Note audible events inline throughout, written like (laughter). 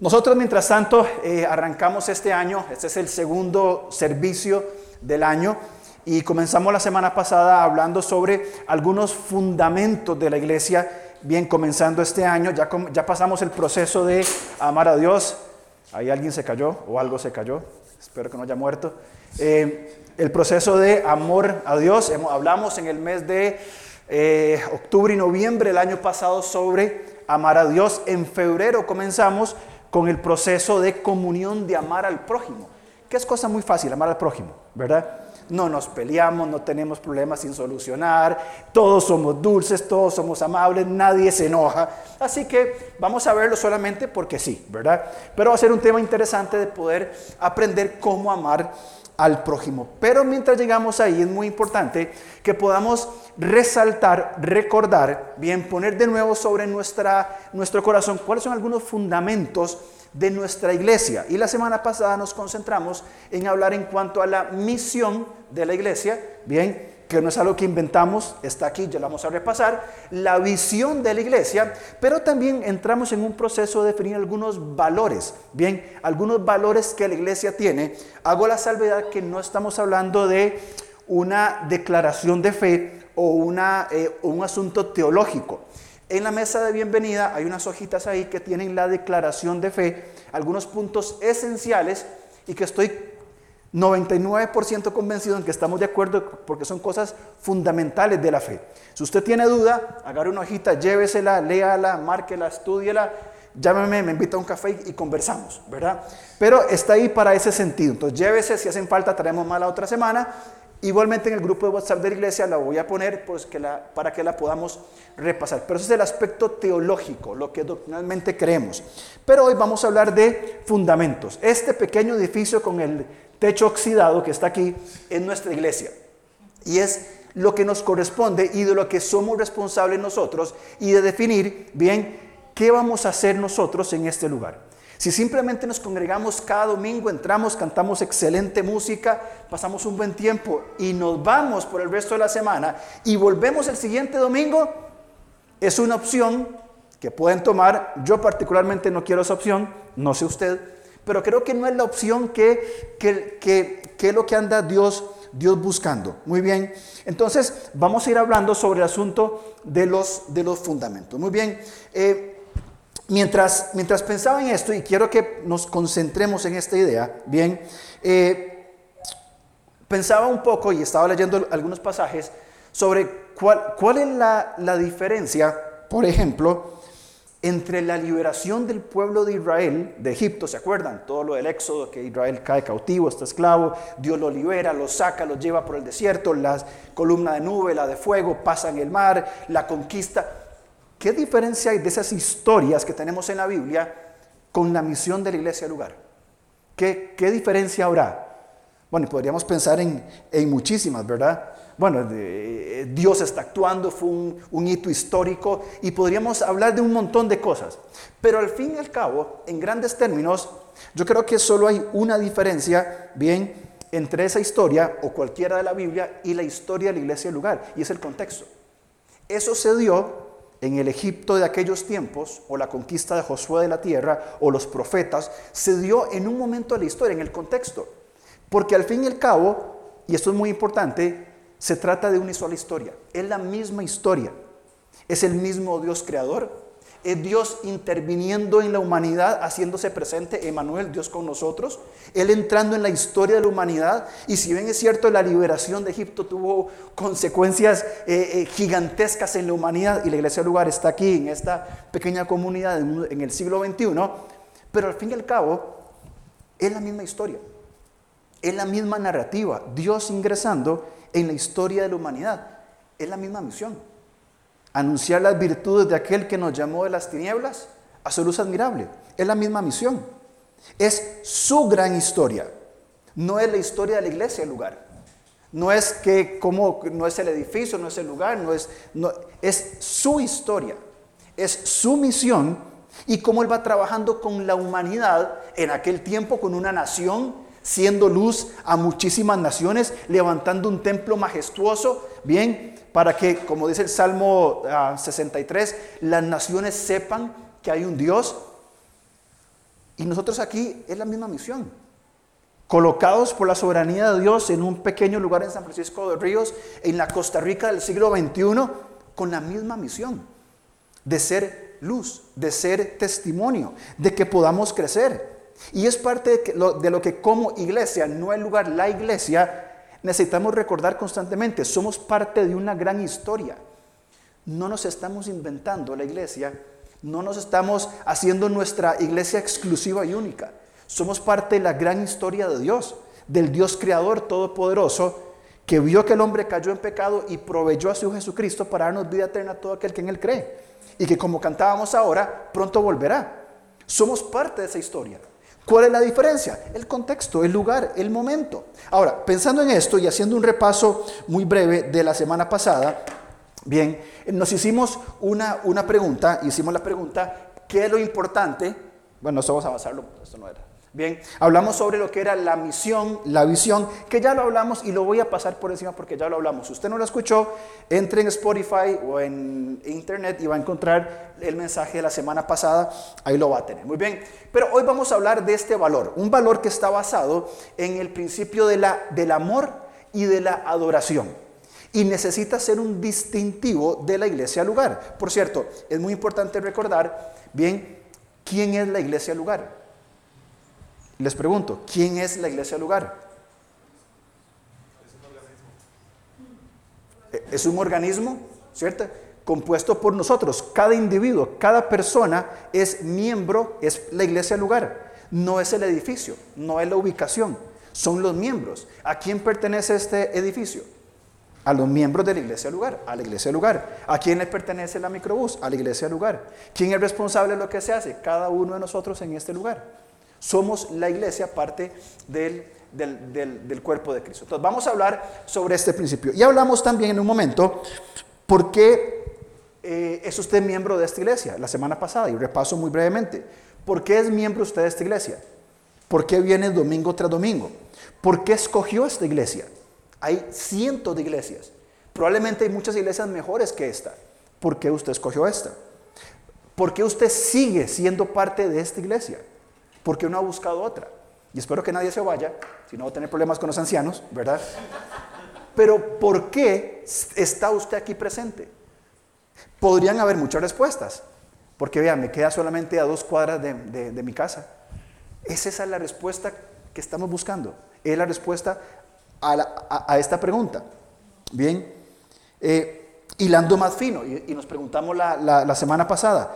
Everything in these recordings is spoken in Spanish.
Nosotros, mientras tanto, eh, arrancamos este año, este es el segundo servicio del año, y comenzamos la semana pasada hablando sobre algunos fundamentos de la iglesia, bien comenzando este año, ya, ya pasamos el proceso de amar a Dios, ahí alguien se cayó o algo se cayó, espero que no haya muerto, eh, el proceso de amor a Dios, hablamos en el mes de eh, octubre y noviembre del año pasado sobre amar a Dios, en febrero comenzamos con el proceso de comunión de amar al prójimo, que es cosa muy fácil, amar al prójimo, ¿verdad? No nos peleamos, no tenemos problemas sin solucionar, todos somos dulces, todos somos amables, nadie se enoja. Así que vamos a verlo solamente porque sí, ¿verdad? Pero va a ser un tema interesante de poder aprender cómo amar al prójimo. Pero mientras llegamos ahí es muy importante que podamos resaltar, recordar, bien, poner de nuevo sobre nuestra, nuestro corazón cuáles son algunos fundamentos de nuestra iglesia. Y la semana pasada nos concentramos en hablar en cuanto a la misión de la iglesia, bien, que no es algo que inventamos, está aquí, ya lo vamos a repasar, la visión de la iglesia, pero también entramos en un proceso de definir algunos valores, bien, algunos valores que la iglesia tiene. Hago la salvedad que no estamos hablando de una declaración de fe o una, eh, un asunto teológico. En la mesa de bienvenida hay unas hojitas ahí que tienen la declaración de fe, algunos puntos esenciales y que estoy 99% convencido en que estamos de acuerdo porque son cosas fundamentales de la fe. Si usted tiene duda, agarre una hojita, llévesela, léala, márquela, estudiela, llámeme, me invita a un café y conversamos, ¿verdad? Pero está ahí para ese sentido. Entonces llévese, si hacen falta, traemos más la otra semana. Igualmente en el grupo de WhatsApp de la iglesia la voy a poner pues, para que la podamos repasar. Pero ese es el aspecto teológico, lo que doctrinalmente creemos. Pero hoy vamos a hablar de fundamentos. Este pequeño edificio con el techo oxidado que está aquí en nuestra iglesia. Y es lo que nos corresponde y de lo que somos responsables nosotros y de definir bien qué vamos a hacer nosotros en este lugar. Si simplemente nos congregamos cada domingo, entramos, cantamos excelente música, pasamos un buen tiempo y nos vamos por el resto de la semana y volvemos el siguiente domingo, es una opción que pueden tomar. Yo particularmente no quiero esa opción, no sé usted, pero creo que no es la opción que, que, que, es lo que anda Dios, Dios buscando. Muy bien, entonces vamos a ir hablando sobre el asunto de los, de los fundamentos. Muy bien, eh, mientras, mientras pensaba en esto, y quiero que nos concentremos en esta idea, bien, eh, pensaba un poco y estaba leyendo algunos pasajes sobre cuál, cuál es la, la diferencia, por ejemplo, entre la liberación del pueblo de Israel de Egipto, ¿se acuerdan? Todo lo del éxodo, que Israel cae cautivo, está esclavo, Dios lo libera, lo saca, lo lleva por el desierto, la columna de nube, la de fuego, pasa en el mar, la conquista. ¿Qué diferencia hay de esas historias que tenemos en la Biblia con la misión de la iglesia del lugar? ¿Qué, qué diferencia habrá? Bueno, podríamos pensar en, en muchísimas, ¿verdad? Bueno, eh, Dios está actuando, fue un, hito histórico y podríamos hablar de un montón de cosas. Pero al fin y al cabo, en grandes términos, yo creo que solo hay una diferencia, bien, entre esa historia o cualquiera de la Biblia y la historia de la iglesia del lugar, y es el contexto. Eso se dio en el Egipto de aquellos tiempos, o la conquista de Josué de la tierra, o los profetas, se dio en un momento de la historia, en el contexto. Porque al fin y al cabo, y esto es muy importante, se trata de una sola historia. Es la misma historia. Es el mismo Dios creador. Es Dios interviniendo en la humanidad, haciéndose presente, Emanuel, Dios con nosotros. Él entrando en la historia de la humanidad. Y si bien es cierto, la liberación de Egipto tuvo consecuencias eh, eh, gigantescas en la humanidad y la iglesia del lugar está aquí, en esta pequeña comunidad en el siglo XXI. Pero al fin y al cabo, es la misma historia. Es la misma narrativa. Dios ingresando en la historia de la humanidad. Es la misma misión. Anunciar las virtudes de aquel que nos llamó de las tinieblas a su luz admirable. Es la misma misión. Es su gran historia. No es la historia de la iglesia el lugar. No es que como no es el edificio, no es el lugar, no es no, es su historia. Es su misión y cómo él va trabajando con la humanidad en aquel tiempo con una nación siendo luz a muchísimas naciones, levantando un templo majestuoso, bien, para que, como dice el Salmo 63, ah, las naciones sepan que hay un Dios. Y nosotros aquí es la misma misión. Colocados por la soberanía de Dios en un pequeño lugar en San Francisco de Ríos, en la Costa Rica del siglo XXI, con la misma misión de ser luz, de ser testimonio, de que podamos crecer. Y es parte de, lo, de lo que como iglesia, no el lugar, la iglesia, necesitamos recordar constantemente. Somos parte de una gran historia. No nos estamos inventando la iglesia, no nos estamos haciendo nuestra iglesia exclusiva y única. Somos parte de la gran historia de Dios, del Dios creador todopoderoso, que vio que el hombre cayó en pecado y proveyó a su Jesucristo para darnos vida eterna a todo aquel que en él cree. Y que como cantábamos ahora, pronto volverá. Somos parte de esa historia. ¿Cuál es la diferencia? El contexto, el lugar, el momento. Ahora, pensando en esto y haciendo un repaso muy breve de la semana pasada, bien, nos hicimos una, una pregunta, hicimos la pregunta, ¿qué es lo importante? Bueno, esto vamos a avanzarlo, esto no era. Bien, hablamos sobre lo que era la misión, la visión, que ya lo hablamos y lo voy a pasar por encima porque ya lo hablamos. Usted no lo escuchó, entre en Spotify o en Internet y va a encontrar el mensaje de la semana pasada, ahí lo va a tener. Muy bien, pero hoy vamos a hablar de este valor, un valor que está basado en el principio del amor y de la adoración. Y necesita ser un distintivo de la iglesia lugar. Por cierto, es muy importante recordar, bien, quién es la iglesia lugar. Les pregunto, ¿quién es la iglesia lugar? Es un organismo, ¿cierto? Compuesto por nosotros. Cada individuo, cada persona es miembro, es la iglesia lugar. No es el edificio, no es la ubicación, son los miembros. ¿A quién pertenece este edificio? A los miembros de la iglesia lugar, a la iglesia lugar. ¿A quién le pertenece la microbús? A la iglesia lugar. ¿Quién es responsable de lo que se hace? Cada uno de nosotros en este lugar. Somos la iglesia, parte del, del, cuerpo de Cristo. Entonces vamos a hablar sobre este principio. Y hablamos también en un momento por qué eh, es usted miembro de esta iglesia, la semana pasada, y repaso muy brevemente. ¿Por qué es miembro usted de esta iglesia? ¿Por qué viene domingo tras domingo? ¿Por qué escogió esta iglesia? Hay cientos de iglesias. Probablemente hay muchas iglesias mejores que esta. ¿Por qué usted escogió esta? ¿Por qué usted sigue siendo parte de esta iglesia? Porque uno ha buscado otra. Y espero que nadie se vaya, si no va a tener problemas con los ancianos, ¿verdad? Pero ¿por qué está usted aquí presente? Podrían haber muchas respuestas, porque vean, me queda solamente a dos cuadras de, mi casa. ¿Es esa la respuesta que estamos buscando? Es la respuesta a, esta pregunta. Bien, eh, hilando más fino, y, nos preguntamos la, la semana pasada,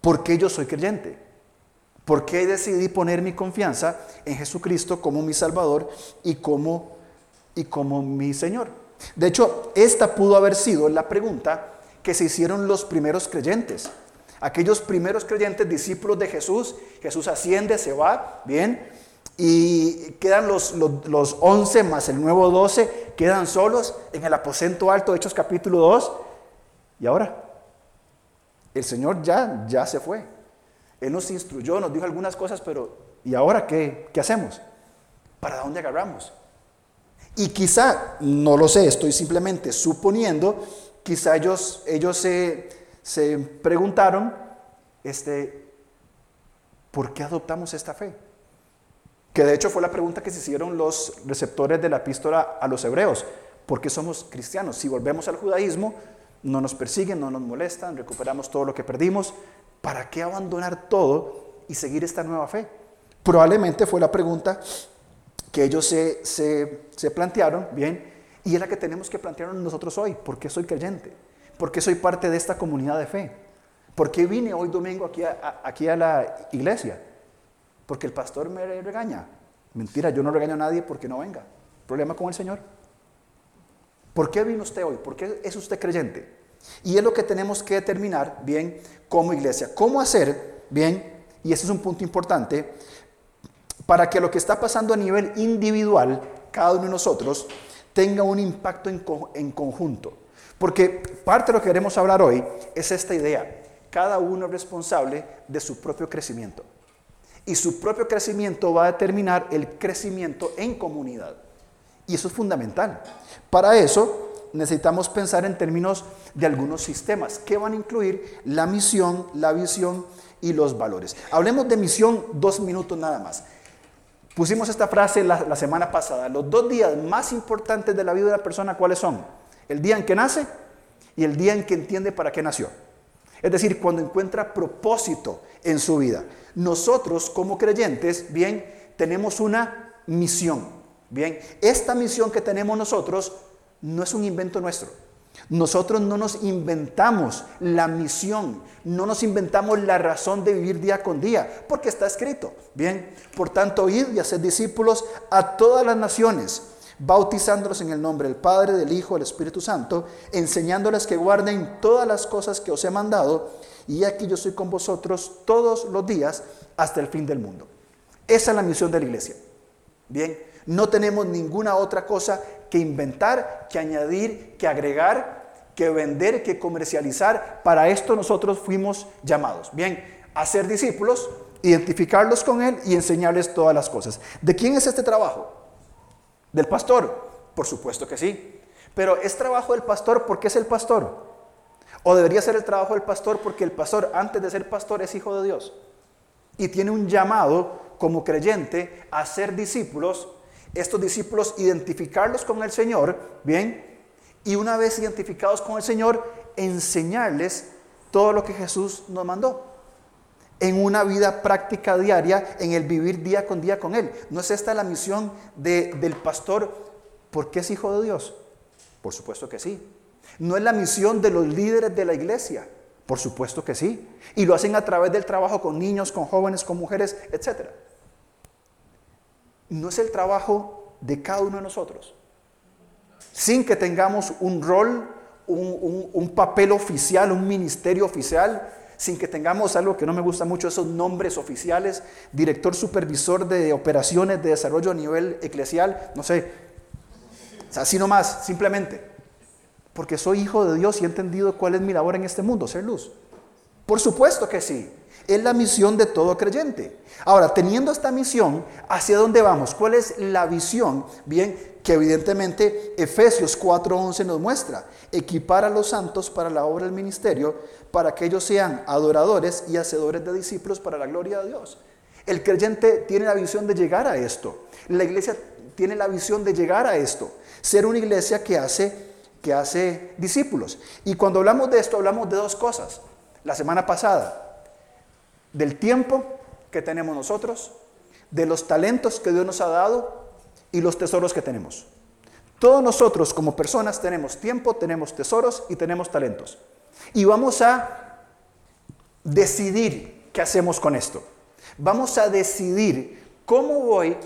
¿por qué yo soy creyente? ¿Por qué decidí poner mi confianza en Jesucristo como mi Salvador y como, y como mi Señor? De hecho, esta pudo haber sido la pregunta que se hicieron los primeros creyentes. Aquellos primeros creyentes, discípulos de Jesús, Jesús asciende, se va, bien, y quedan los, los, 11 más el nuevo 12, quedan solos en el aposento alto, Hechos capítulo 2. Y ahora, el Señor ya, ya se fue. Él nos instruyó, nos dijo algunas cosas, pero ¿y ahora qué, qué hacemos? ¿Para dónde agarramos? Y quizá, no lo sé, estoy simplemente suponiendo, quizá ellos, ellos se, se preguntaron, este, ¿por qué adoptamos esta fe? Que de hecho fue la pregunta que se hicieron los receptores de la epístola a los hebreos. ¿Por qué somos cristianos? Si volvemos al judaísmo, no nos persiguen, no nos molestan, recuperamos todo lo que perdimos, ¿para qué abandonar todo y seguir esta nueva fe? Probablemente fue la pregunta que ellos se, plantearon, bien, y es la que tenemos que plantearnos nosotros hoy. ¿Por qué soy creyente? ¿Por qué soy parte de esta comunidad de fe? ¿Por qué vine hoy domingo aquí a, aquí a la iglesia? Porque el pastor me regaña. Mentira, yo no regaño a nadie porque no venga. ¿Problema con el Señor? ¿Por qué vino usted hoy? ¿Por qué es usted creyente? Y es lo que tenemos que determinar bien como iglesia. ¿Cómo hacer bien? Y ese es un punto importante para que lo que está pasando a nivel individual, cada uno de nosotros, tenga un impacto en, en conjunto. Porque parte de lo que queremos hablar hoy es esta idea. Cada uno es responsable de su propio crecimiento. Y su propio crecimiento va a determinar el crecimiento en comunidad. Y eso es fundamental. Para eso necesitamos pensar en términos de algunos sistemas que van a incluir la misión, la visión y los valores. Hablemos de misión dos minutos nada más. Pusimos esta frase la, semana pasada. Los dos días más importantes de la vida de la persona, ¿cuáles son? El día en que nace y el día en que entiende para qué nació. Es decir, cuando encuentra propósito en su vida. Nosotros como creyentes, bien, tenemos una misión. Bien, esta misión que tenemos nosotros no es un invento nuestro. Nosotros no nos inventamos la misión, no nos inventamos la razón de vivir día con día, porque está escrito. Bien, por tanto, id y hacer discípulos a todas las naciones, bautizándolos en el nombre del Padre, del Hijo, del Espíritu Santo, enseñándoles que guarden todas las cosas que os he mandado, y aquí yo soy con vosotros todos los días hasta el fin del mundo. Esa es la misión de la iglesia. Bien, no tenemos ninguna otra cosa que inventar, que añadir, que agregar, que vender, que comercializar. Para esto nosotros fuimos llamados. Bien, a ser discípulos, identificarlos con Él y enseñarles todas las cosas. ¿De quién es este trabajo? ¿Del pastor? Por supuesto que sí. Pero es trabajo del pastor porque es el pastor. O debería ser el trabajo del pastor porque el pastor antes de ser pastor es hijo de Dios. Y tiene un llamado como creyente a ser discípulos. Estos discípulos identificarlos con el Señor, ¿bien? Y una vez identificados con el Señor, enseñarles todo lo que Jesús nos mandó en una vida práctica diaria, en el vivir día con día con Él. ¿No es esta la misión del pastor porque es hijo de Dios? Por supuesto que sí. ¿No es la misión de los líderes de la iglesia? Por supuesto que sí. Y lo hacen a través del trabajo con niños, con jóvenes, con mujeres, etc. ¿No es el trabajo de cada uno de nosotros? Sin que tengamos un rol, un, papel oficial, un ministerio oficial, sin que tengamos algo que no me gusta mucho, esos nombres oficiales, director supervisor de operaciones de desarrollo a nivel eclesial, no sé, así nomás, simplemente, porque soy hijo de Dios y he entendido cuál es mi labor en este mundo, ser luz. Por supuesto que sí, es la misión de todo creyente. Ahora, teniendo esta misión, ¿hacia dónde vamos? ¿Cuál es la visión? Bien, que evidentemente Efesios 4:11 nos muestra, equipar a los santos para la obra del ministerio, para que ellos sean adoradores y hacedores de discípulos para la gloria de Dios. El creyente tiene la visión de llegar a esto. La iglesia tiene la visión de llegar a esto. Ser una iglesia que hace, que hace discípulos. Y cuando hablamos de esto, hablamos de dos cosas. La semana pasada, del tiempo que tenemos nosotros, de los talentos que Dios nos ha dado y los tesoros que tenemos. Todos nosotros como personas tenemos tiempo, tenemos tesoros y tenemos talentos. Y vamos a decidir qué hacemos con esto. Vamos a decidir cómo voy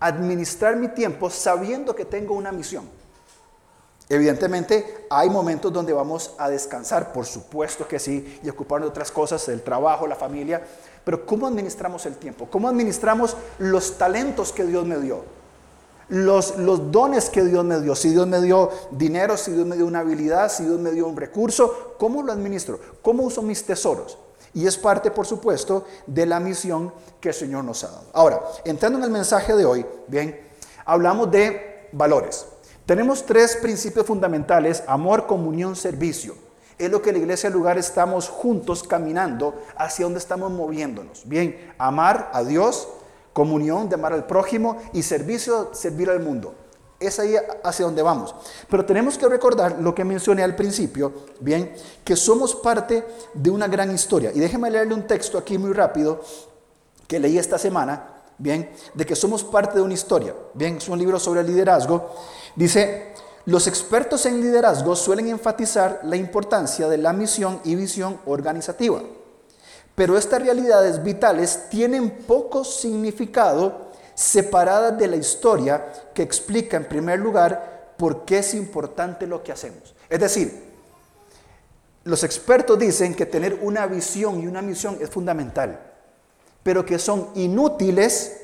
a administrar mi tiempo sabiendo que tengo una misión. Evidentemente hay momentos donde vamos a descansar, por supuesto que sí, y ocuparnos de otras cosas, el trabajo, la familia, pero ¿cómo administramos el tiempo? ¿Cómo administramos los talentos que Dios me dio? los, dones que Dios me dio. Si Dios me dio dinero, si Dios me dio una habilidad, si Dios me dio un recurso, ¿cómo lo administro? ¿Cómo uso mis tesoros? Y es parte, por supuesto, de la misión que el Señor nos ha dado. Ahora, entrando en el mensaje de hoy, bien, hablamos de valores. Tenemos tres principios fundamentales, amor, comunión, servicio. Es lo que la iglesia lugar estamos juntos caminando hacia donde estamos moviéndonos. Bien, amar a Dios, comunión, de amar al prójimo y servicio, servir al mundo. Es ahí hacia donde vamos. Pero tenemos que recordar lo que mencioné al principio, bien, que somos parte de una gran historia. Y déjeme leerle un texto aquí muy rápido que leí esta semana, bien, de que somos parte de una historia. Bien, es un libro sobre liderazgo. Dice, los expertos en liderazgo suelen enfatizar la importancia de la misión y visión organizativa. Pero estas realidades vitales tienen poco significado separadas de la historia que explica en primer lugar por qué es importante lo que hacemos. Es decir, los expertos dicen que tener una visión y una misión es fundamental, pero que son inútiles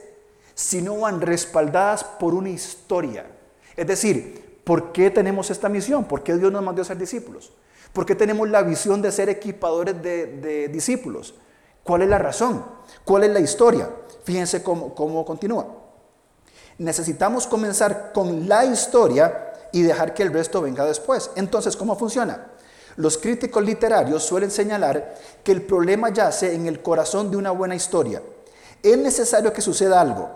si no van respaldadas por una historia. Es decir, ¿por qué tenemos esta misión? ¿Por qué Dios nos mandó a ser discípulos? ¿Por qué tenemos la visión de ser equipadores de, discípulos? ¿Cuál es la razón? ¿Cuál es la historia? Fíjense cómo, cómo continúa. Necesitamos comenzar con la historia y dejar que el resto venga después. Entonces, ¿cómo funciona? Los críticos literarios suelen señalar que el problema yace en el corazón de una buena historia. Es necesario que suceda algo.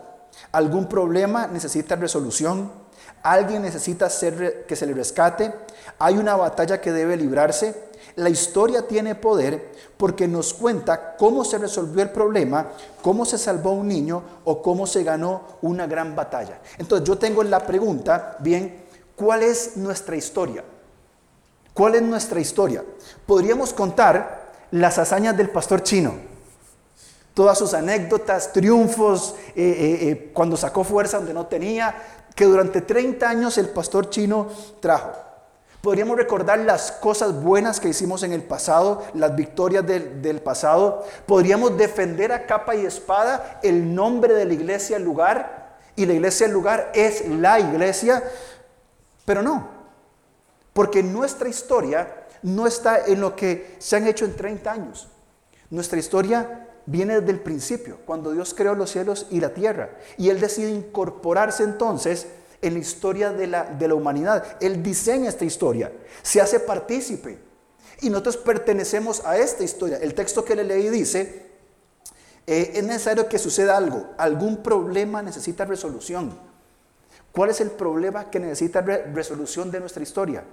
Algún problema necesita resolución. Alguien necesita que se le rescate. Hay una batalla que debe librarse. La historia tiene poder porque nos cuenta cómo se resolvió el problema, cómo se salvó un niño o cómo se ganó una gran batalla. Entonces yo tengo la pregunta, bien, ¿cuál es nuestra historia? ¿Cuál es nuestra historia? Podríamos contar las hazañas del pastor chino, todas sus anécdotas, triunfos, eh, eh, eh, cuando sacó fuerza donde no tenía, que durante 30 años el pastor chino trajo. Podríamos recordar las cosas buenas que hicimos en el pasado, las victorias del, del, pasado. Podríamos defender a capa y espada el nombre de la iglesia, el lugar. Y la iglesia, el lugar es la iglesia. Pero no, porque nuestra historia no está en lo que se han hecho en 30 años. Nuestra historia viene desde el principio, cuando Dios creó los cielos y la tierra. Y Él decide incorporarse entonces en la historia de la, de la humanidad. Él diseña esta historia, se hace partícipe. Y nosotros pertenecemos a esta historia. El texto que le leí dice, eh, es necesario que suceda algo, algún problema necesita resolución. ¿Cuál es el problema que necesita resolución de nuestra historia?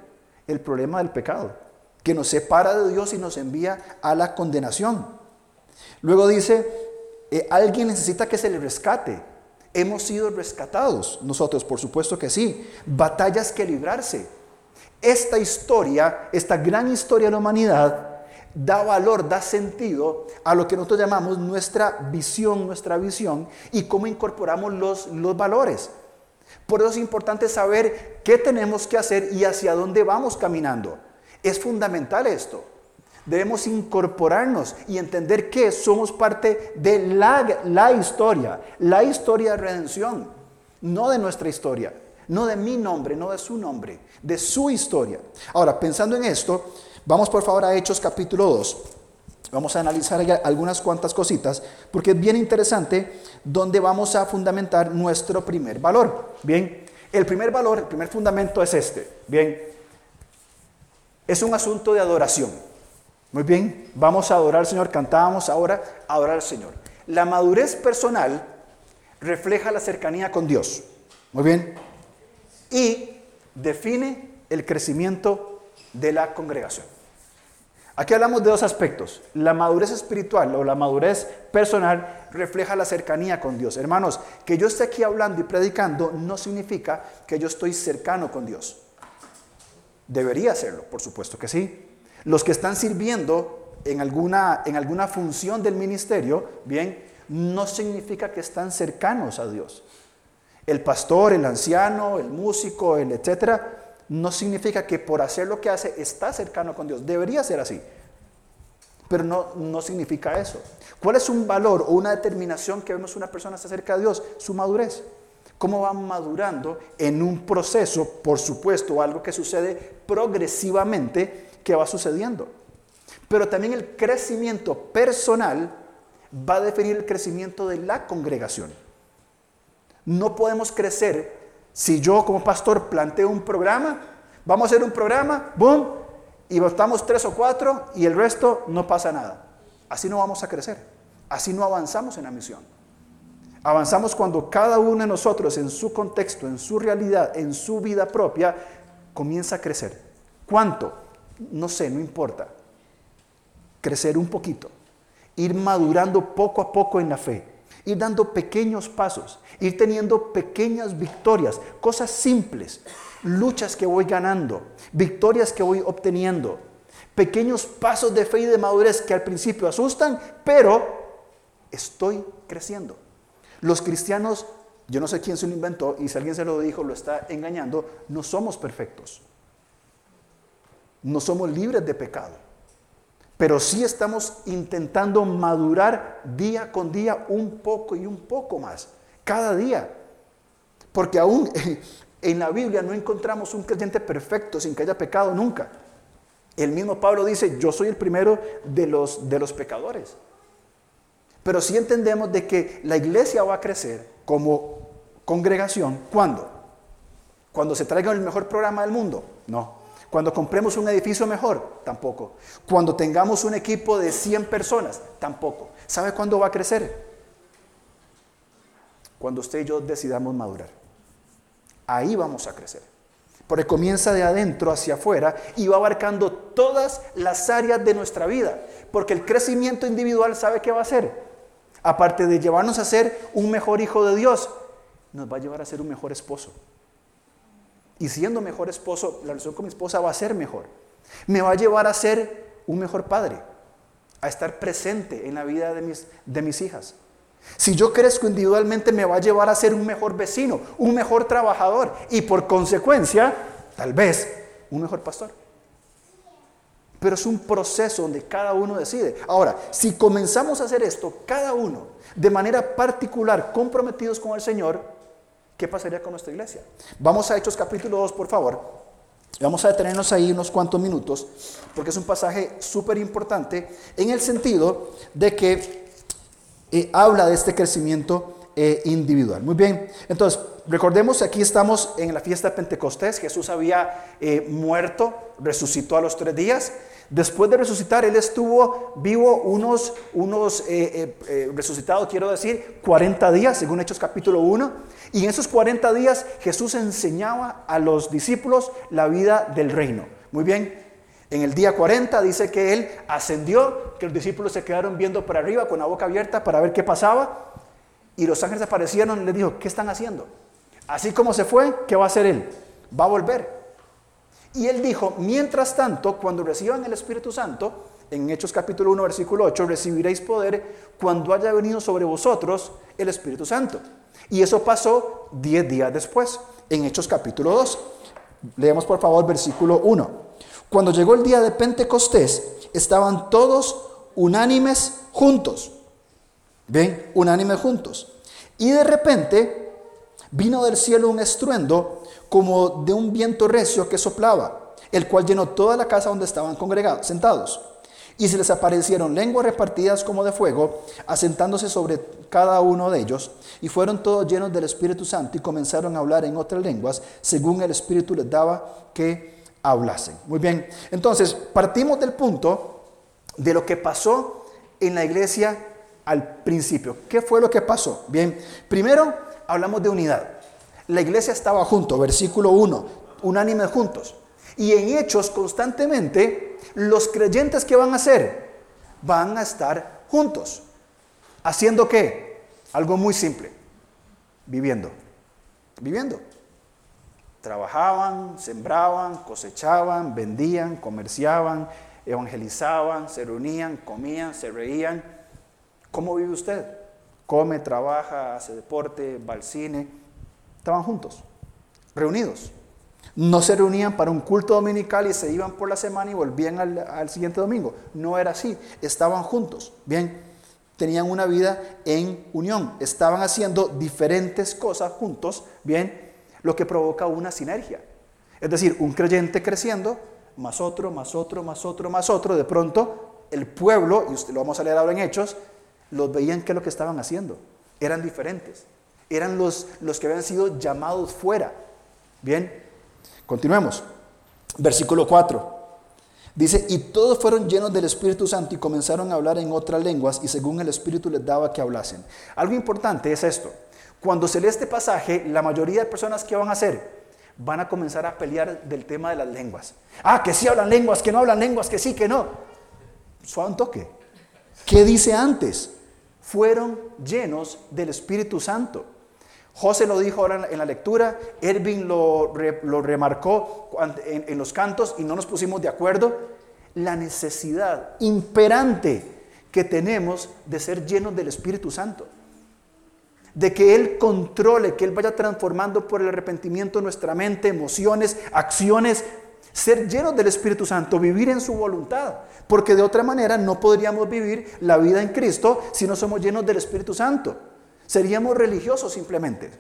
El problema del pecado, que nos separa de Dios y nos envía a la condenación. Luego dice, eh, alguien necesita que se le rescate. Hemos sido rescatados, nosotros por supuesto que sí. Batallas que librarse. Esta historia, esta gran historia de la humanidad, da valor, da sentido a lo que nosotros llamamos nuestra visión, nuestra visión y cómo incorporamos los, los valores. Por eso es importante saber qué tenemos que hacer y hacia dónde vamos caminando. Es fundamental esto. Debemos incorporarnos y entender que somos parte de la, historia, la historia de redención, no de nuestra historia, no de mi nombre, no de su nombre, de su historia. Ahora, pensando en esto, vamos por favor a Hechos capítulo 2. Vamos a analizar algunas cuantas cositas porque es bien interesante donde vamos a fundamentar nuestro primer valor. Bien, el primer valor, el primer fundamento es este. Bien, es un asunto de adoración. Muy bien, vamos a adorar al Señor, cantábamos ahora adorar al Señor. La madurez personal refleja la cercanía con Dios. Muy bien. Y define el crecimiento de la congregación. Aquí hablamos de dos aspectos. La madurez espiritual o la madurez personal refleja la cercanía con Dios. Hermanos, que yo esté aquí hablando y predicando no significa que yo estoy cercano con Dios. Debería hacerlo, por supuesto que sí. Los que están sirviendo en alguna, en alguna función del ministerio, bien, no significa que están cercanos a Dios. El pastor, el anciano, el músico, el etcétera, no significa que por hacer lo que hace está cercano con Dios. Debería ser así. Pero no, no significa eso. ¿Cuál es un valor o una determinación que vemos una persona está cerca de Dios? Su madurez. ¿Cómo va madurando en un proceso, por supuesto, algo que sucede progresivamente que va sucediendo. Pero también el crecimiento personal va a definir el crecimiento de la congregación. No podemos crecer si yo como pastor planteo un programa, vamos a hacer un programa, boom, y votamos tres o cuatro y el resto no pasa nada. Así no vamos a crecer, así no avanzamos en la misión. Avanzamos cuando cada uno de nosotros en su contexto, en su realidad, en su vida propia, comienza a crecer. ¿Cuánto? no sé, no importa. Crecer un poquito, ir madurando poco a poco en la fe, ir dando pequeños pasos, ir teniendo pequeñas victorias, cosas simples, luchas que voy ganando, victorias que voy obteniendo, pequeños pasos de fe y de madurez que al principio asustan, pero estoy creciendo. Los cristianos, yo no sé quién se lo inventó y si alguien se lo dijo, lo está engañando, no somos perfectos no somos libres de pecado, pero sí estamos intentando madurar día con día un poco y un poco más, cada día. Porque aún (laughs) en la Biblia no encontramos un creyente perfecto sin que haya pecado nunca. El mismo Pablo dice, yo soy el primero de los, de los pecadores. Pero sí entendemos de que la iglesia va a crecer como congregación. ¿Cuándo? ¿Cuando se traiga el mejor programa del mundo? No Cuando compremos un edificio mejor, tampoco. Cuando tengamos un equipo de 100 personas, tampoco. ¿Sabe cuándo va a crecer? Cuando usted y yo decidamos madurar. Ahí vamos a crecer. Porque comienza de adentro hacia afuera y va abarcando todas las áreas de nuestra vida. Porque el crecimiento individual sabe qué va a hacer. Aparte de llevarnos a ser un mejor hijo de Dios, nos va a llevar a ser un mejor esposo. Y siendo mejor esposo, la relación con mi esposa va a ser mejor. Me va a llevar a ser un mejor padre, a estar presente en la vida de mis, de mis hijas. Si yo crezco individualmente, me va a llevar a ser un mejor vecino, un mejor trabajador y por consecuencia, tal vez, un mejor pastor. Pero es un proceso donde cada uno decide. Ahora, si comenzamos a hacer esto, cada uno, de manera particular, comprometidos con el Señor, ¿qué pasaría con nuestra iglesia? Vamos a Hechos capítulo 2, por favor. Vamos a detenernos ahí unos cuantos minutos, porque es un pasaje súper importante en el sentido de que eh, habla de este crecimiento eh, individual. Muy bien, entonces recordemos, aquí estamos en la fiesta de Pentecostés, Jesús había eh, muerto, resucitó a los tres días. Después de resucitar, Él estuvo vivo unos, unos resucitados, quiero decir, 40 días, según Hechos capítulo 1. Y en esos 40 días Jesús enseñaba a los discípulos la vida del reino. Muy bien, en el día 40 dice que él ascendió, que los discípulos se quedaron viendo para arriba con la boca abierta para ver qué pasaba. Y los ángeles aparecieron y le dijo, ¿qué están haciendo? Así como se fue, ¿qué va a hacer él? Va a volver. Y él dijo, mientras tanto, cuando reciban el Espíritu Santo, en Hechos capítulo 1, versículo 8, recibiréis poder cuando haya venido sobre vosotros el Espíritu Santo. Y eso pasó 10 días después, en Hechos capítulo 2. Leemos por favor versículo 1. Cuando llegó el día de Pentecostés, estaban todos unánimes juntos. ¿Ven? Unánimes juntos. Y de repente vino del cielo un estruendo como de un viento recio que soplaba, el cual llenó toda la casa donde estaban congregados, sentados. Y se les aparecieron lenguas repartidas como de fuego, asentándose sobre cada uno de ellos, y fueron todos llenos del Espíritu Santo y comenzaron a hablar en otras lenguas, según el Espíritu les daba que hablasen. Muy bien, entonces partimos del punto de lo que pasó en la iglesia al principio. ¿Qué fue lo que pasó? Bien, primero hablamos de unidad. La iglesia estaba junto, versículo 1, unánime juntos. Y en hechos constantemente, los creyentes que van a hacer, van a estar juntos. ¿Haciendo qué? Algo muy simple, viviendo. Viviendo. Trabajaban, sembraban, cosechaban, vendían, comerciaban, evangelizaban, se reunían, comían, se reían. ¿Cómo vive usted? Come, trabaja, hace deporte, va al cine. Estaban juntos, reunidos. No se reunían para un culto dominical y se iban por la semana y volvían al, siguiente domingo. No era así. Estaban juntos. Bien, tenían una vida en unión. Estaban haciendo diferentes cosas juntos. Bien, lo que provoca una sinergia. Es decir, un creyente creciendo, más otro, más otro, más otro, más otro, de pronto el pueblo, y usted lo vamos a leer ahora en Hechos, los veían que lo que estaban haciendo. Eran diferentes. Eran los, los que habían sido llamados fuera. Bien, continuemos. Versículo 4. Dice, y todos fueron llenos del Espíritu Santo y comenzaron a hablar en otras lenguas y según el Espíritu les daba que hablasen. Algo importante es esto. Cuando se lee este pasaje, la mayoría de personas que van a hacer van a comenzar a pelear del tema de las lenguas. Ah, que sí hablan lenguas, que no hablan lenguas, que sí, que no. Suave un toque. ¿Qué dice antes? Fueron llenos del Espíritu Santo. José lo dijo ahora en la lectura, Ervin lo, lo remarcó en, en los cantos y no nos pusimos de acuerdo. La necesidad imperante que tenemos de ser llenos del Espíritu Santo de que Él controle, que Él vaya transformando por el arrepentimiento nuestra mente, emociones, acciones, ser llenos del Espíritu Santo, vivir en su voluntad, porque de otra manera no podríamos vivir la vida en Cristo si no somos llenos del Espíritu Santo. Seríamos religiosos simplemente.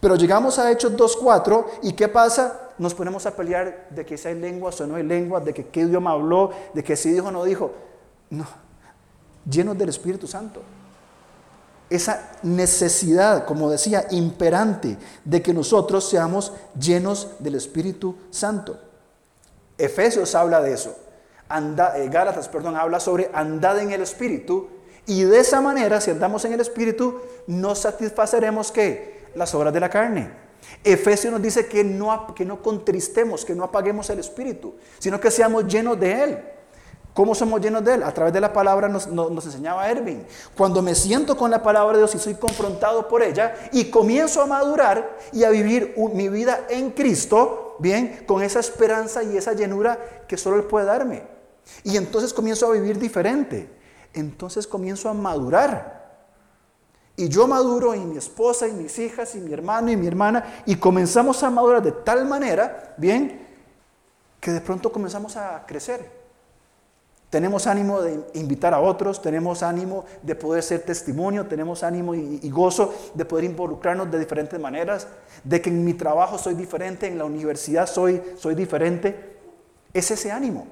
Pero llegamos a Hechos 2.4 y ¿qué pasa? Nos ponemos a pelear de que si hay lenguas o no hay lenguas, de que qué idioma habló, de que si dijo o no dijo. No, llenos del Espíritu Santo esa necesidad, como decía, imperante de que nosotros seamos llenos del Espíritu Santo. Efesios habla de eso. Anda, eh, Gálatas, perdón, habla sobre andad en el Espíritu. Y de esa manera, si andamos en el Espíritu, no satisfaceremos ¿qué? Las obras de la carne. Efesios nos dice que no, que no contristemos, que no apaguemos el Espíritu, sino que seamos llenos de Él. ¿Cómo somos llenos de Él? A través de la palabra nos, enseñaba Erwin. Cuando me siento con la palabra de Dios y soy confrontado por ella y comienzo a madurar y a vivir mi vida en Cristo, bien, con esa esperanza y esa llenura que solo Él puede darme. Y entonces comienzo a vivir diferente. Entonces comienzo a madurar. Y yo maduro y mi esposa y mis hijas y mi hermano y mi hermana y comenzamos a madurar de tal manera, bien, que de pronto comenzamos a crecer. Tenemos ánimo de invitar a otros, tenemos ánimo de poder ser testimonio, tenemos ánimo y, gozo de poder involucrarnos de diferentes maneras, de que en mi trabajo soy diferente, en la universidad soy, soy diferente. Es ese ánimo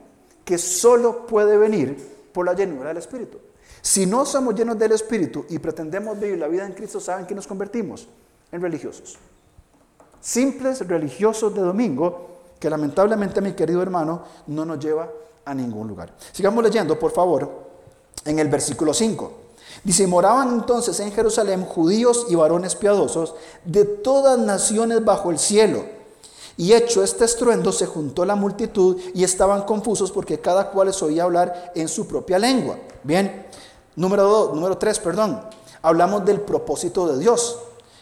que solo puede venir por la llenura del Espíritu. Si no somos llenos del Espíritu y pretendemos vivir la vida en Cristo, ¿saben que nos convertimos? En religiosos. Simples religiosos de domingo que lamentablemente mi querido hermano no nos lleva a ningún lugar. Sigamos leyendo, por favor, en el versículo 5. Dice, moraban entonces en Jerusalén judíos y varones piadosos de todas naciones bajo el cielo. Y hecho este estruendo, se juntó la multitud y estaban confusos porque cada cual les oía hablar en su propia lengua. Bien, número, dos, número 3, perdón. Hablamos del propósito de Dios.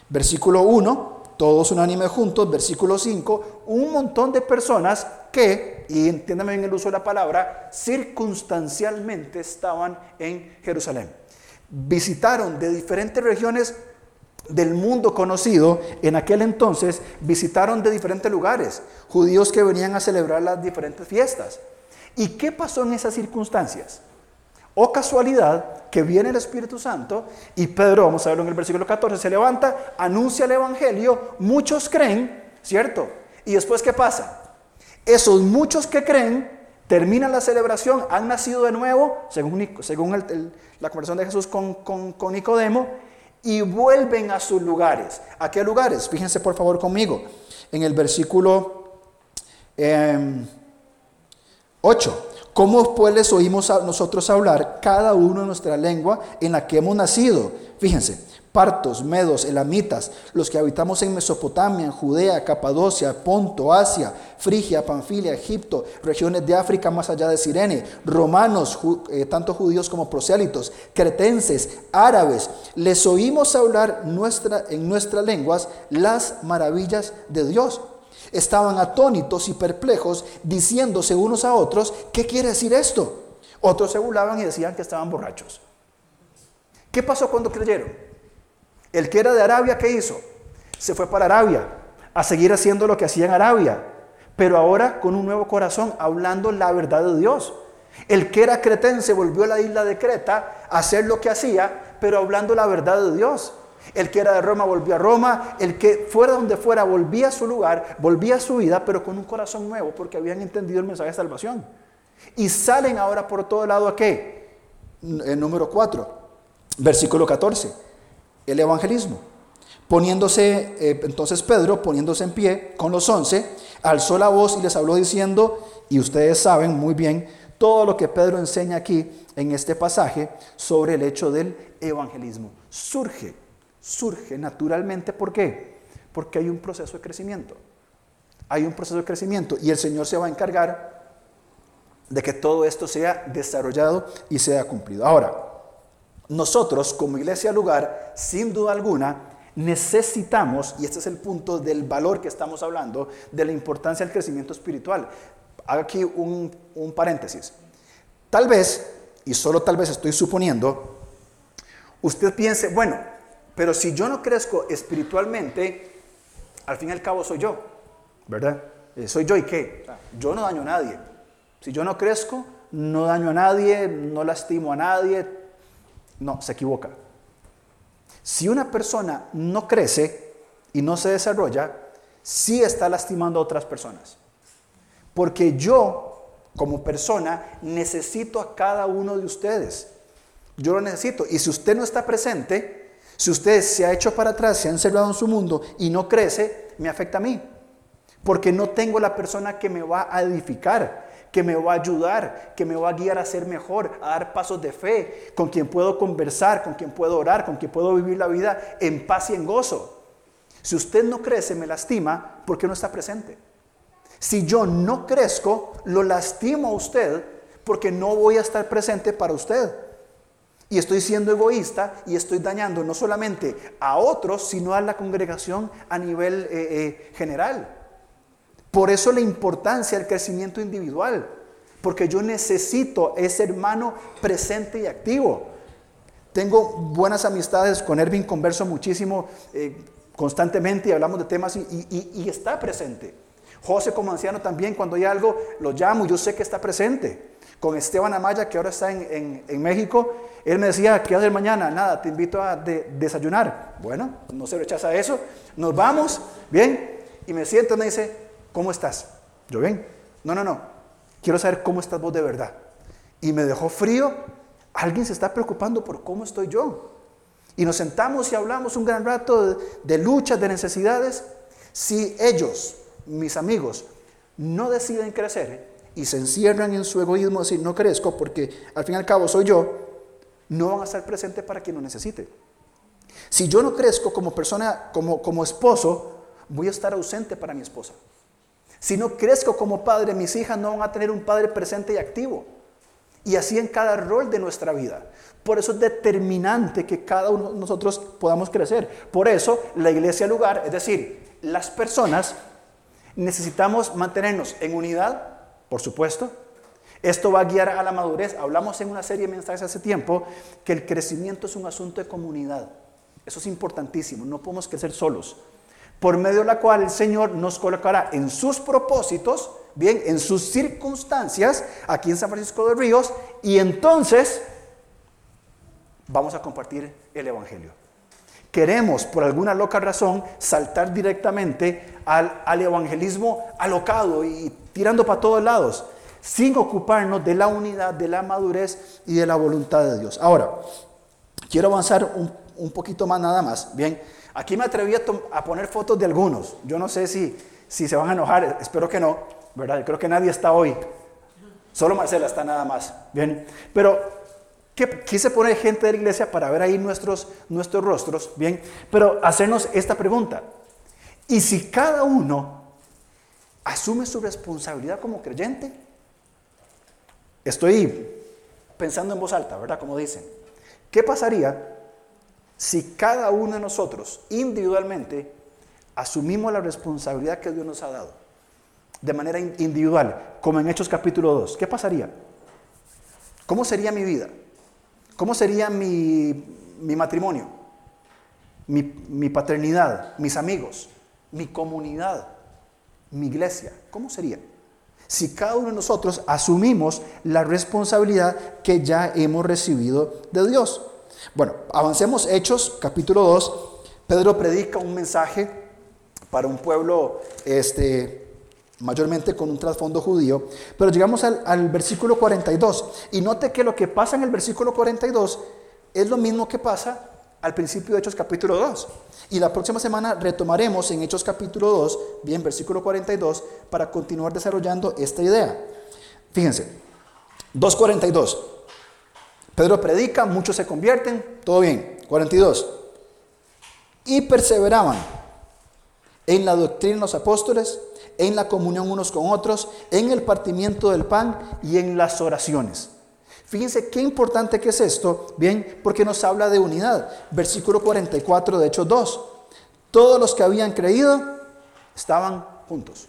Versículo 1, todos unánimes juntos, versículo 5, un montón de personas que, y entiéndame bien el uso de la palabra, circunstancialmente estaban en Jerusalén. Visitaron de diferentes regiones del mundo conocido en aquel entonces, visitaron de diferentes lugares, judíos que venían a celebrar las diferentes fiestas. ¿Y qué pasó en esas circunstancias? O casualidad que viene el Espíritu Santo y Pedro, vamos a verlo en el versículo 14, se levanta, anuncia el Evangelio, muchos creen, ¿cierto? Y después, ¿qué pasa? Esos muchos que creen terminan la celebración, han nacido de nuevo, según, según la conversación de Jesús con, Nicodemo, y vuelven a sus lugares. ¿A qué lugares? Fíjense por favor conmigo. En el versículo 8. ¿Cómo pues les oímos a nosotros hablar cada uno en nuestra lengua en la que hemos nacido? Fíjense, partos, medos, elamitas, los que habitamos en Mesopotamia, Judea, Capadocia, Ponto, Asia, Frigia, Panfilia, Egipto, regiones de África más allá de Sirene, romanos, eh, tanto judíos como prosélitos, cretenses, árabes, les oímos hablar en nuestras lenguas las maravillas de Dios. Estaban atónitos y perplejos, diciéndose unos a otros, ¿qué quiere decir esto? Otros se burlaban y decían que estaban borrachos. ¿Qué pasó cuando creyeron? El que era de Arabia, ¿qué hizo? Se fue para Arabia a seguir haciendo lo que hacía en Arabia, pero ahora con un nuevo corazón, hablando la verdad de Dios. El que era cretense volvió a la isla de Creta a hacer lo que hacía, pero hablando la verdad de Dios. El que era de Roma volvió a Roma, el que fuera donde fuera volvía a su lugar, volvía a su vida, pero con un corazón nuevo, porque habían entendido el mensaje de salvación. Y salen ahora por todo lado a qué? El número 4, versículo 14, el evangelismo. Poniéndose, eh, entonces Pedro, poniéndose en pie con los once, alzó la voz y les habló diciendo, y ustedes saben muy bien todo lo que Pedro enseña aquí en este pasaje sobre el hecho del evangelismo. Surge surge naturalmente. ¿Por qué? Porque hay un proceso de crecimiento. Hay un proceso de crecimiento y el Señor se va a encargar de que todo esto sea desarrollado y sea cumplido. Ahora, nosotros como iglesia lugar, sin duda alguna, necesitamos, y este es el punto del valor que estamos hablando, de la importancia del crecimiento espiritual. Hago aquí un, un paréntesis. Tal vez, y solo tal vez estoy suponiendo, usted piense, bueno, pero si yo no crezco espiritualmente, al fin y al cabo soy yo, ¿verdad? Eh, soy yo y qué? Yo no daño a nadie. Si yo no crezco, no daño a nadie, no lastimo a nadie. No, se equivoca. Si una persona no crece y no se desarrolla, sí está lastimando a otras personas. Porque yo, como persona, necesito a cada uno de ustedes. Yo lo necesito. Y si usted no está presente, si usted se ha hecho para atrás, se ha encerrado en su mundo y no crece, me afecta a mí. porque no tengo la persona que me va a edificar, que me va a ayudar, que me va a guiar a ser mejor, a dar pasos de fe, con quien puedo conversar, con quien puedo orar, con quien puedo vivir la vida en paz y en gozo. Si usted no crece, me lastima porque no está presente. Si yo no crezco, lo lastimo a usted porque no voy a estar presente para usted. Y estoy siendo egoísta y estoy dañando no solamente a otros, sino a la congregación a nivel eh, eh, general. Por eso la importancia del crecimiento individual, porque yo necesito ese hermano presente y activo. Tengo buenas amistades con Ervin, converso muchísimo eh, constantemente y hablamos de temas y, está presente. José como anciano también, cuando hay algo, lo llamo, yo sé que está presente. Con Esteban Amaya, que ahora está en, México, él me decía, ¿qué hacer mañana? Nada, te invito a desayunar. Bueno, no se rechaza eso. Nos vamos, bien, y me siento y me dice, ¿cómo estás? Yo bien. No, no, no. Quiero saber cómo estás vos de verdad. Y me dejó frío. Alguien se está preocupando por cómo estoy yo. Y nos sentamos y hablamos un gran rato de, de luchas, de necesidades. Si ellos, mis amigos, no deciden crecer y se encierran en su egoísmo, decir no crezco porque al fin y al cabo soy yo, no van a estar presentes para quien lo necesite. Si yo no crezco como persona, como, como esposo, voy a estar ausente para mi esposa. Si no crezco como padre, mis hijas no van a tener un padre presente y activo. Y así en cada rol de nuestra vida. Por eso es determinante que cada uno de nosotros podamos crecer. Por eso la iglesia lugar, es decir, las personas, necesitamos mantenernos en unidad, por supuesto. Esto va a guiar a la madurez. Hablamos en una serie de mensajes hace tiempo que el crecimiento es un asunto de comunidad. Eso es importantísimo. No podemos crecer solos por medio de la cual el Señor nos colocará en sus propósitos, bien, en sus circunstancias, aquí en San Francisco de Ríos, y entonces vamos a compartir el Evangelio. Queremos, por alguna loca razón, saltar directamente al, al evangelismo alocado y tirando para todos lados, sin ocuparnos de la unidad, de la madurez y de la voluntad de Dios. Ahora, quiero avanzar un, poquito más nada más, bien. Aquí me atreví a, poner fotos de algunos. Yo no sé si, si se van a enojar, espero que no, ¿verdad? Creo que nadie está hoy. Solo Marcela está nada más. Bien. Pero quise poner gente de la iglesia para ver ahí nuestros, nuestros rostros. Bien. Pero hacernos esta pregunta. ¿Y si cada uno asume su responsabilidad como creyente? Estoy pensando en voz alta, ¿verdad? Como dicen. ¿Qué pasaría si cada uno de nosotros individualmente asumimos la responsabilidad que Dios nos ha dado, de manera individual, como en Hechos capítulo 2, ¿qué pasaría? ¿Cómo sería mi vida? ¿Cómo sería mi, matrimonio? Mi, mi paternidad, mis amigos, mi comunidad, mi iglesia. ¿Cómo sería? Si cada uno de nosotros asumimos la responsabilidad que ya hemos recibido de Dios. Bueno, avancemos Hechos, capítulo 2. Pedro predica un mensaje para un pueblo este, mayormente con un trasfondo judío, pero llegamos al, al, versículo 42 y note que lo que pasa en el versículo 42 es lo mismo que pasa al principio de Hechos capítulo 2. Y la próxima semana retomaremos en Hechos capítulo 2, bien, versículo 42, para continuar desarrollando esta idea. Fíjense, 2.42. Pedro predica, muchos se convierten, todo bien. 42. Y perseveraban en la doctrina de los apóstoles, en la comunión unos con otros, en el partimiento del pan y en las oraciones. Fíjense qué importante que es esto, bien, porque nos habla de unidad. Versículo 44 de Hechos 2. Todos los que habían creído estaban juntos.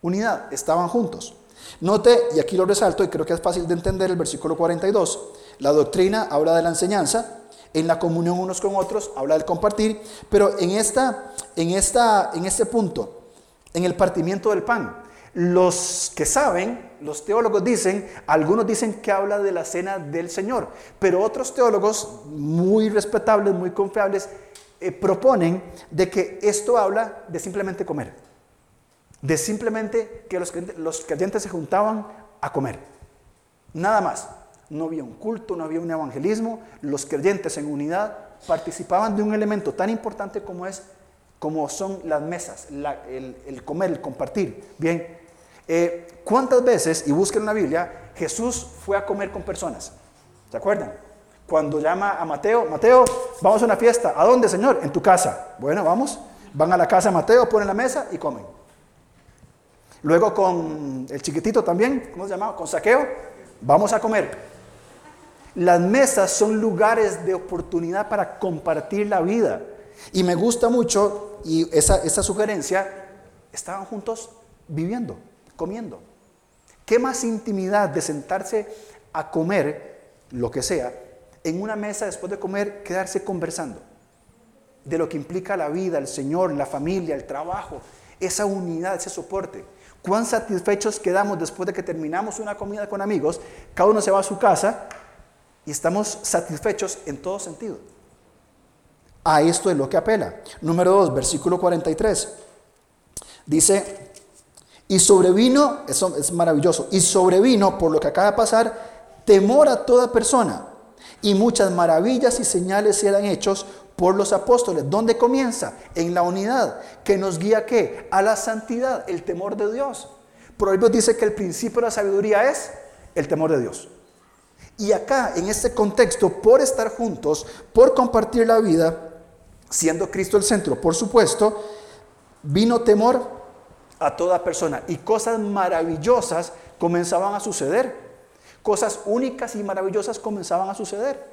Unidad, estaban juntos. Note, y aquí lo resalto y creo que es fácil de entender el versículo 42. La doctrina habla de la enseñanza, en la comunión unos con otros habla del compartir, pero en, esta, en, esta, en este punto, en el partimiento del pan, los que saben, los teólogos dicen, algunos dicen que habla de la cena del Señor, pero otros teólogos muy respetables, muy confiables, eh, proponen de que esto habla de simplemente comer, de simplemente que los, creyentes se juntaban a comer, nada más. No había un culto, no había un evangelismo, los creyentes en unidad participaban de un elemento tan importante como es como son las mesas, el, comer, el compartir. Bien, eh, ¿cuántas veces, y busquen en la Biblia, Jesús fue a comer con personas? ¿Se acuerdan? Cuando llama a Mateo, Mateo, vamos a una fiesta. ¿A dónde, Señor? En tu casa. Bueno, vamos. Van a la casa de Mateo, ponen la mesa y comen. Luego con el chiquitito también, ¿cómo se llama? Con saqueo, vamos a comer. Las mesas son lugares de oportunidad para compartir la vida. Y me gusta mucho, y esa, esa sugerencia, estaban juntos viviendo, comiendo. ¿Qué más intimidad de sentarse a comer, lo que sea, en una mesa después de comer, quedarse conversando? De lo que implica la vida, el Señor, la familia, el trabajo, esa unidad, ese soporte. Cuán satisfechos quedamos después de que terminamos una comida con amigos, cada uno se va a su casa y estamos satisfechos en todo sentido. A esto es lo que apela. Número 2, versículo 43. Dice, y sobrevino, eso es maravilloso, y sobrevino por lo que acaba de pasar, temor a toda persona. Y muchas maravillas y señales eran hechos por los apóstoles. ¿Dónde comienza? En la unidad, que nos guía qué? A la santidad, el temor de Dios. Proverbios dice que el principio de la sabiduría es el temor de Dios. Y acá, en este contexto, por estar juntos, por compartir la vida, siendo Cristo el centro, por supuesto, vino temor a toda persona y cosas maravillosas comenzaban a suceder. Cosas únicas y maravillosas comenzaban a suceder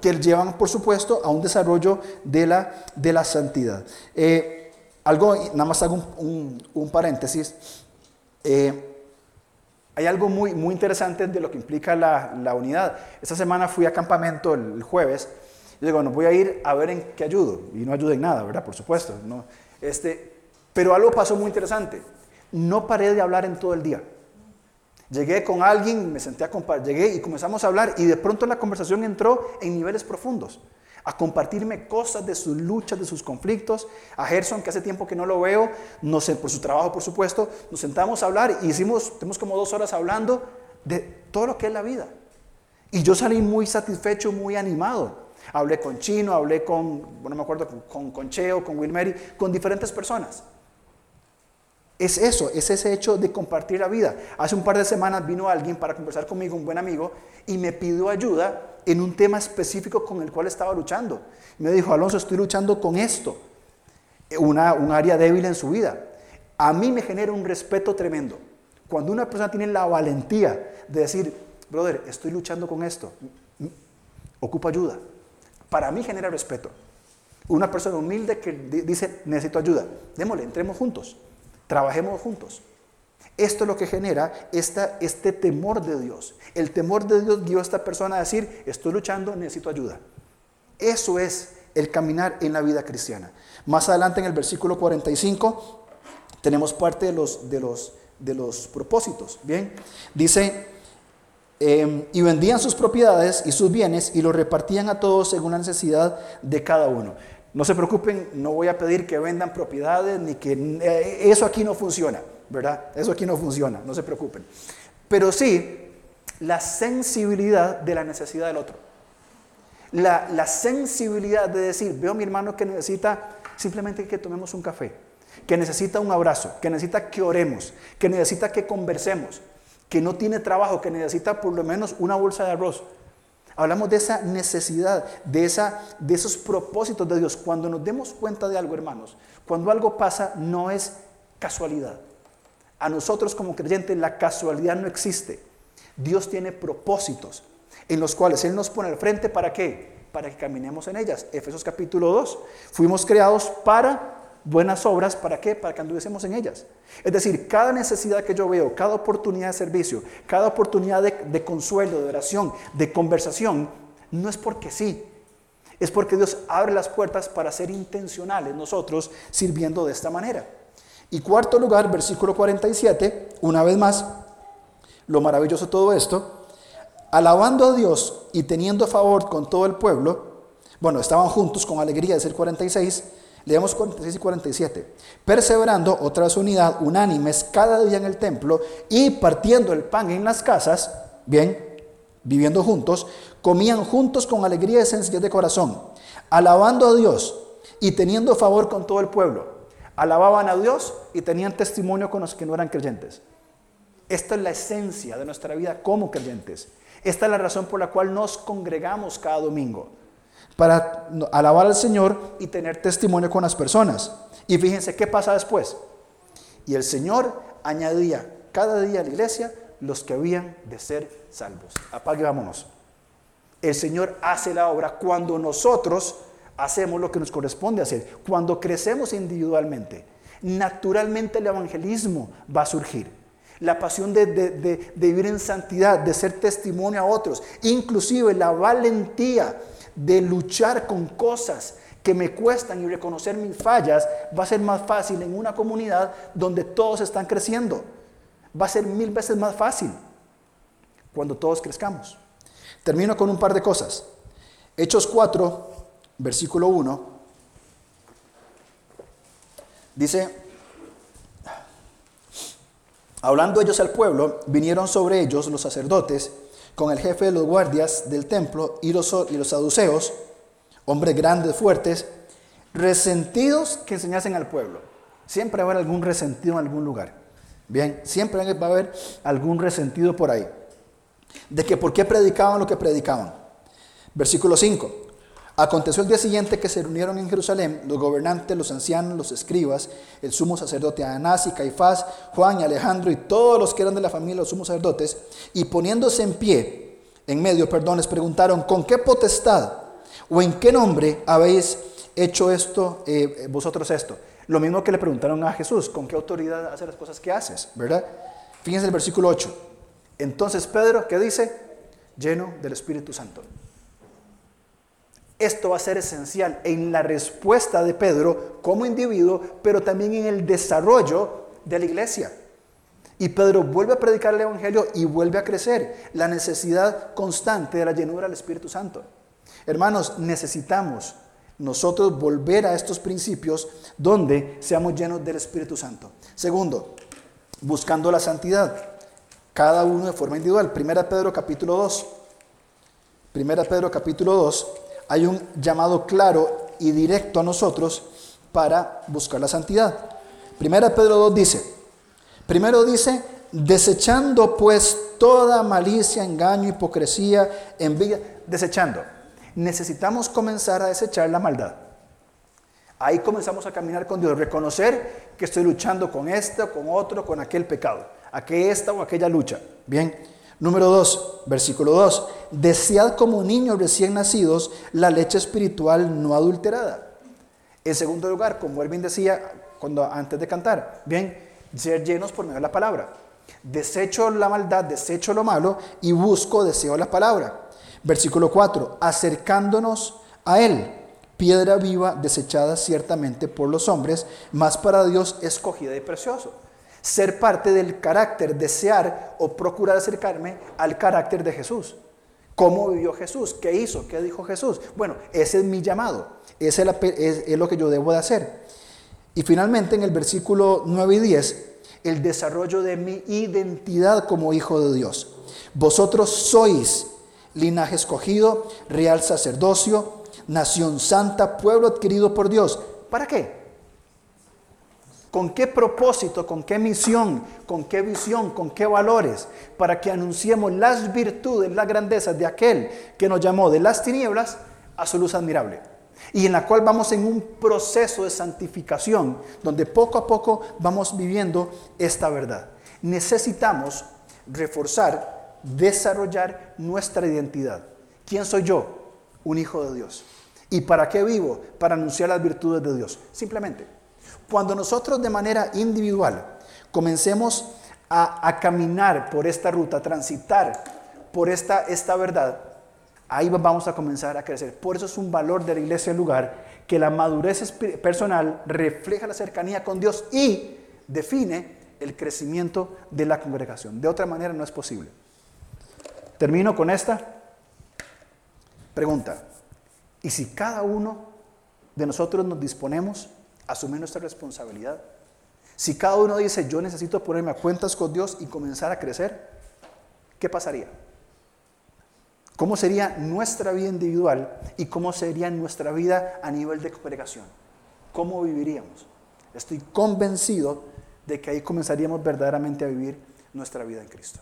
que llevan, por supuesto, a un desarrollo de la, de la santidad. Eh, algo, nada más hago un, paréntesis. Eh, hay algo muy, muy interesante de lo que implica la, la unidad. Esta semana fui a campamento el, jueves y digo, bueno, voy a ir a ver en qué ayudo. Y no ayudo en nada, ¿verdad? Por supuesto. No, este, pero algo pasó muy interesante. No paré de hablar en todo el día. Llegué con alguien, me senté a compartir, llegué y comenzamos a hablar y de pronto la conversación entró en niveles profundos a compartirme cosas de sus luchas, de sus conflictos. A Gerson, que hace tiempo que no lo veo, no sé, por su trabajo, por supuesto, nos sentamos a hablar y hicimos, tenemos como dos horas hablando de todo lo que es la vida. Y yo salí muy satisfecho, muy animado. Hablé con Chino, hablé con, bueno, me acuerdo, con, con Cheo, con con diferentes personas. Es eso, es ese hecho de compartir la vida. Hace un par de semanas vino alguien para conversar conmigo, un buen amigo, y me pidió ayuda en un tema específico con el cual estaba luchando. Me dijo, Alonso, estoy luchando con esto, una, un área débil en su vida. A mí me genera un respeto tremendo. Cuando una persona tiene la valentía de decir, brother, estoy luchando con esto, ocupa ayuda. Para mí genera respeto. Una persona humilde que dice, necesito ayuda, démosle, entremos juntos. Trabajemos juntos. Esto es lo que genera esta, este temor de Dios. El temor de Dios dio a esta persona a decir, estoy luchando, necesito ayuda. Eso es el caminar en la vida cristiana. Más adelante en el versículo 45 tenemos parte de los, de los, de los propósitos. Bien, dice, em, y vendían sus propiedades y sus bienes y los repartían a todos según la necesidad de cada uno. No se preocupen, no voy a pedir que vendan propiedades ni que eh, eso aquí no funciona, ¿verdad? Eso aquí no funciona, no se preocupen. Pero sí, la sensibilidad de la necesidad del otro. La, la sensibilidad de decir, veo a mi hermano que necesita simplemente que tomemos un café, que necesita un abrazo, que necesita que oremos, que necesita que conversemos, que no tiene trabajo, que necesita por lo menos una bolsa de arroz. Hablamos de esa necesidad, de, esa, de esos propósitos de Dios. Cuando nos demos cuenta de algo, hermanos, cuando algo pasa, no es casualidad. A nosotros como creyentes la casualidad no existe. Dios tiene propósitos en los cuales Él nos pone al frente para qué? Para que caminemos en ellas. Efesios capítulo 2. Fuimos creados para buenas obras, ¿para qué? Para que anduviésemos en ellas. Es decir, cada necesidad que yo veo, cada oportunidad de servicio, cada oportunidad de, consuelo, de oración, de conversación, no es porque sí, es porque Dios abre las puertas para ser intencionales nosotros sirviendo de esta manera. Y cuarto lugar, versículo 47, una vez más, lo maravilloso de todo esto, alabando a Dios y teniendo favor con todo el pueblo, bueno, estaban juntos con alegría, es el 46, Leemos 46 y 47. Perseverando, otra unidad, unánimes, cada día en el templo y partiendo el pan en las casas, bien, viviendo juntos, comían juntos con alegría y sencillez de corazón, alabando a Dios y teniendo favor con todo el pueblo. Alababan a Dios y tenían testimonio con los que no eran creyentes. Esta es la esencia de nuestra vida como creyentes. Esta es la razón por la cual nos congregamos cada domingo. Para alabar al Señor y tener testimonio con las personas. Y fíjense qué pasa después. Y el Señor añadía cada día a la iglesia los que habían de ser salvos. Apague, vámonos. El Señor hace la obra cuando nosotros hacemos lo que nos corresponde hacer. Cuando crecemos individualmente, naturalmente el evangelismo va a surgir. La pasión de, de, vivir en santidad, de ser testimonio a otros, inclusive la valentía de luchar con cosas que me cuestan y reconocer mis fallas, va a ser más fácil en una comunidad donde todos están creciendo. Va a ser mil veces más fácil cuando todos crezcamos. Termino con un par de cosas. Hechos 4, versículo 1, dice, hablando ellos al pueblo, vinieron sobre ellos los sacerdotes con el jefe de los guardias del templo y los, y los saduceos, hombres grandes, fuertes, resentidos que enseñasen al pueblo. Siempre va a haber algún resentido en algún lugar. Bien, siempre va a haber algún resentido por ahí. De que por qué predicaban lo que predicaban. Versículo 5. Aconteció el día siguiente que se reunieron en Jerusalén los gobernantes, los ancianos, los escribas, el sumo sacerdote Anás y Caifás, Juan y Alejandro y todos los que eran de la familia de los sumos sacerdotes, y poniéndose en pie, en medio, perdón, les preguntaron, ¿con qué potestad o en qué nombre habéis hecho esto, eh, vosotros esto? Lo mismo que le preguntaron a Jesús, ¿con qué autoridad haces las cosas que haces? ¿Verdad? Fíjense el versículo 8. Entonces Pedro, ¿qué dice? Lleno del Espíritu Santo. Esto va a ser esencial en la respuesta de Pedro como individuo, pero también en el desarrollo de la iglesia. Y Pedro vuelve a predicar el Evangelio y vuelve a crecer la necesidad constante de la llenura del Espíritu Santo. Hermanos, necesitamos nosotros volver a estos principios donde seamos llenos del Espíritu Santo. Segundo, buscando la santidad, cada uno de forma individual. Primera Pedro capítulo 2. Primera Pedro capítulo 2 hay un llamado claro y directo a nosotros para buscar la santidad. Primera Pedro 2 dice, primero dice, desechando pues toda malicia, engaño, hipocresía, envidia, desechando. Necesitamos comenzar a desechar la maldad. Ahí comenzamos a caminar con Dios, reconocer que estoy luchando con esto, con otro, con aquel pecado, aquella esta o aquella lucha. Bien. Número 2, versículo 2. Desead como niños recién nacidos la leche espiritual no adulterada. En segundo lugar, como Erwin decía cuando, antes de cantar, bien, ser llenos por medio de la palabra. Desecho la maldad, desecho lo malo y busco, deseo la palabra. Versículo 4, acercándonos a Él, piedra viva desechada ciertamente por los hombres, más para Dios escogida y precioso ser parte del carácter, desear o procurar acercarme al carácter de Jesús. ¿Cómo vivió Jesús? ¿Qué hizo? ¿Qué dijo Jesús? Bueno, ese es mi llamado, es, lo que yo debo de hacer. Y finalmente en el versículo 9 y 10, el desarrollo de mi identidad como hijo de Dios. Vosotros sois linaje escogido, real sacerdocio, nación santa, pueblo adquirido por Dios. ¿Para qué? ¿Con qué propósito, con qué misión, con qué visión, con qué valores? Para que anunciemos las virtudes, las grandezas de aquel que nos llamó de las tinieblas a su luz admirable. Y en la cual vamos en un proceso de santificación, donde poco a poco vamos viviendo esta verdad. Necesitamos reforzar, desarrollar nuestra identidad. ¿Quién soy yo? Un hijo de Dios. ¿Y para qué vivo? Para anunciar las virtudes de Dios. Simplemente. Cuando nosotros de manera individual comencemos a, caminar por esta ruta, a transitar por esta, esta verdad, ahí vamos a comenzar a crecer. Por eso es un valor de la iglesia el lugar que la madurez personal refleja la cercanía con Dios y define el crecimiento de la congregación. De otra manera no es posible. Termino con esta pregunta. ¿Y si cada uno de nosotros nos disponemos asumir nuestra responsabilidad. Si cada uno dice, yo necesito ponerme a cuentas con Dios y comenzar a crecer, ¿qué pasaría? ¿Cómo sería nuestra vida individual y cómo sería nuestra vida a nivel de congregación? ¿cómo viviríamos? Estoy convencido de que ahí comenzaríamos verdaderamente a vivir nuestra vida en Cristo.